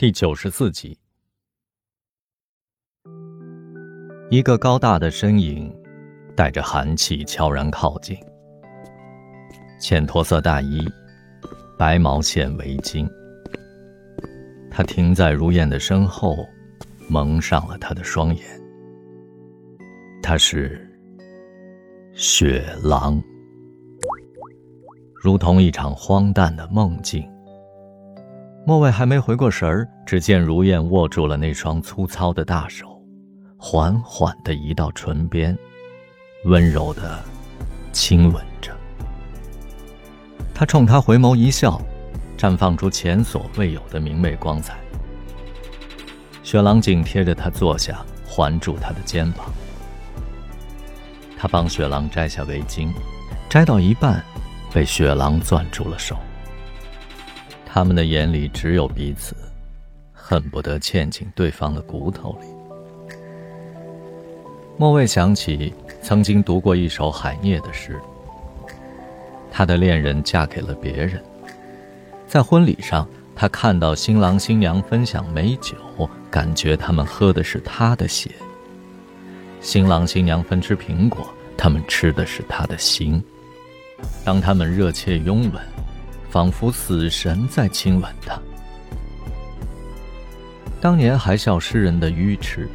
第九十四集，一个高大的身影带着寒气悄然靠近。浅驼色大衣，白毛线围巾。他停在如燕的身后，蒙上了他的双眼。他是雪狼，如同一场荒诞的梦境。莫卫还没回过神儿，只见如燕握住了那双粗糙的大手，缓缓地移到唇边，温柔地亲吻着。他冲他回眸一笑，绽放出前所未有的明媚光彩。雪狼紧贴着他坐下，环住他的肩膀。他帮雪狼摘下围巾，摘到一半，被雪狼攥住了手。他们的眼里只有彼此，恨不得嵌进对方的骨头里。莫卫想起曾经读过一首海涅的诗，他的恋人嫁给了别人，在婚礼上，他看到新郎新娘分享美酒，感觉他们喝的是他的血；新郎新娘分吃苹果，他们吃的是他的心。当他们热切拥吻。仿佛死神在亲吻他。当年还笑诗人的愚痴，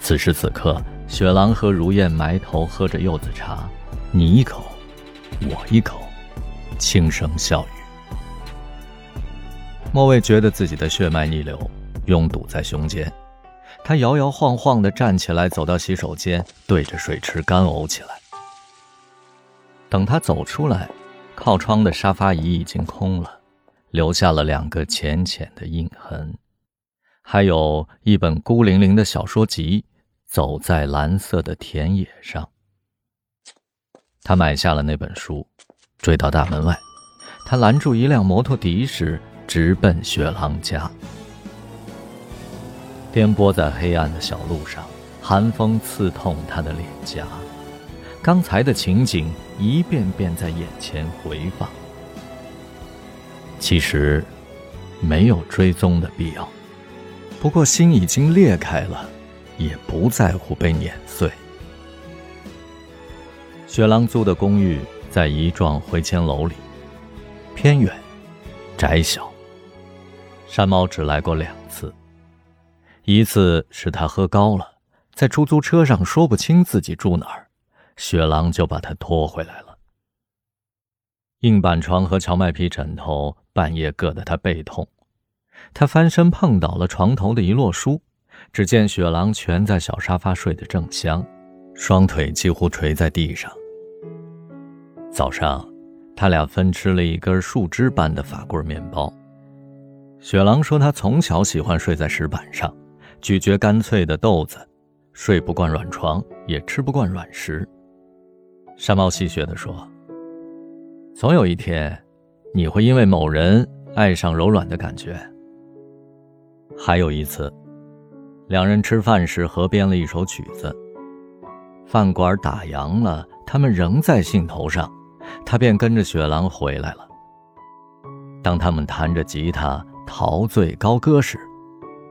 此时此刻，雪狼和如燕埋头喝着柚子茶，你一口，我一口，轻声笑语。莫卫觉得自己的血脉逆流，拥堵在胸间，他摇摇晃晃地站起来，走到洗手间，对着水池干呕起来。等他走出来。靠窗的沙发椅已经空了，留下了两个浅浅的印痕，还有一本孤零零的小说集，走在蓝色的田野上。他买下了那本书，追到大门外，他拦住一辆摩托的士，直奔雪狼家。颠簸在黑暗的小路上，寒风刺痛他的脸颊。刚才的情景一遍遍在眼前回放。其实，没有追踪的必要。不过心已经裂开了，也不在乎被碾碎。雪狼租的公寓在一幢回迁楼里，偏远、窄小。山猫只来过两次，一次是他喝高了，在出租车上说不清自己住哪儿。雪狼就把他拖回来了。硬板床和荞麦皮枕头半夜硌得他背痛，他翻身碰倒了床头的一摞书，只见雪狼蜷在小沙发睡得正香，双腿几乎垂在地上。早上，他俩分吃了一根树枝般的法棍面包。雪狼说他从小喜欢睡在石板上，咀嚼干脆的豆子，睡不惯软床，也吃不惯软食。山猫戏谑地说：“总有一天，你会因为某人爱上柔软的感觉。”还有一次，两人吃饭时合编了一首曲子。饭馆打烊了，他们仍在兴头上，他便跟着雪狼回来了。当他们弹着吉他陶醉高歌时，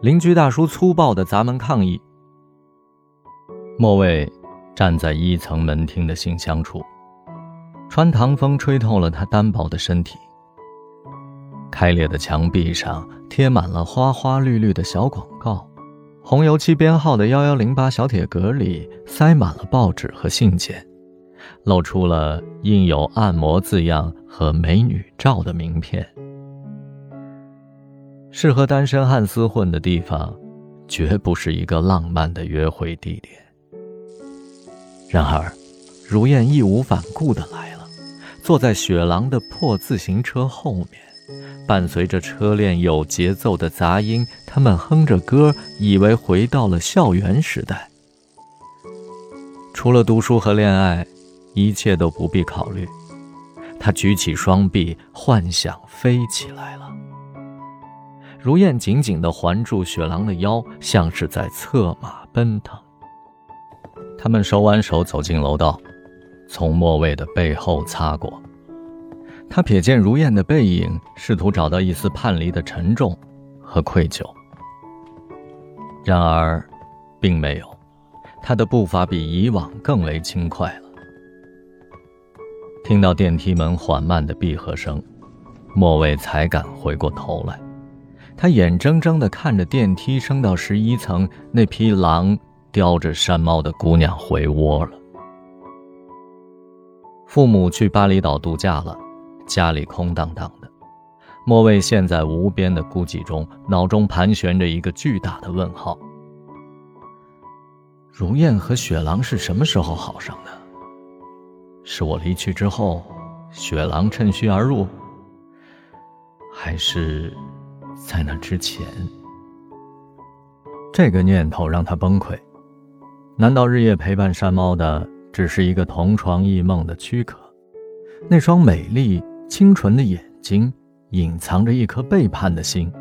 邻居大叔粗暴地砸门抗议。莫卫。站在一层门厅的信箱处，穿堂风吹透了他单薄的身体。开裂的墙壁上贴满了花花绿绿的小广告，红油漆编号的幺幺零八小铁格里塞满了报纸和信件，露出了印有“按摩”字样和美女照的名片。适合单身汉厮混的地方，绝不是一个浪漫的约会地点。然而，如燕义无反顾地来了，坐在雪狼的破自行车后面，伴随着车链有节奏的杂音，他们哼着歌，以为回到了校园时代。除了读书和恋爱，一切都不必考虑。他举起双臂，幻想飞起来了。如燕紧紧地环住雪狼的腰，像是在策马奔腾。他们手挽手走进楼道，从莫卫的背后擦过。他瞥见如燕的背影，试图找到一丝叛离的沉重，和愧疚。然而，并没有，他的步伐比以往更为轻快了。听到电梯门缓慢的闭合声，莫蔚才敢回过头来。他眼睁睁地看着电梯升到十一层，那匹狼叼着山猫的姑娘回窝了。父母去巴厘岛度假了，家里空荡荡的。莫蔚陷在无边的孤寂中，脑中盘旋着一个巨大的问号：如燕和雪狼是什么时候好上的？是我离去之后，雪狼趁虚而入，还是在那之前？这个念头让他崩溃。难道日夜陪伴山猫的只是一个同床异梦的躯壳？那双美丽清纯的眼睛。隐藏着一颗背叛的心。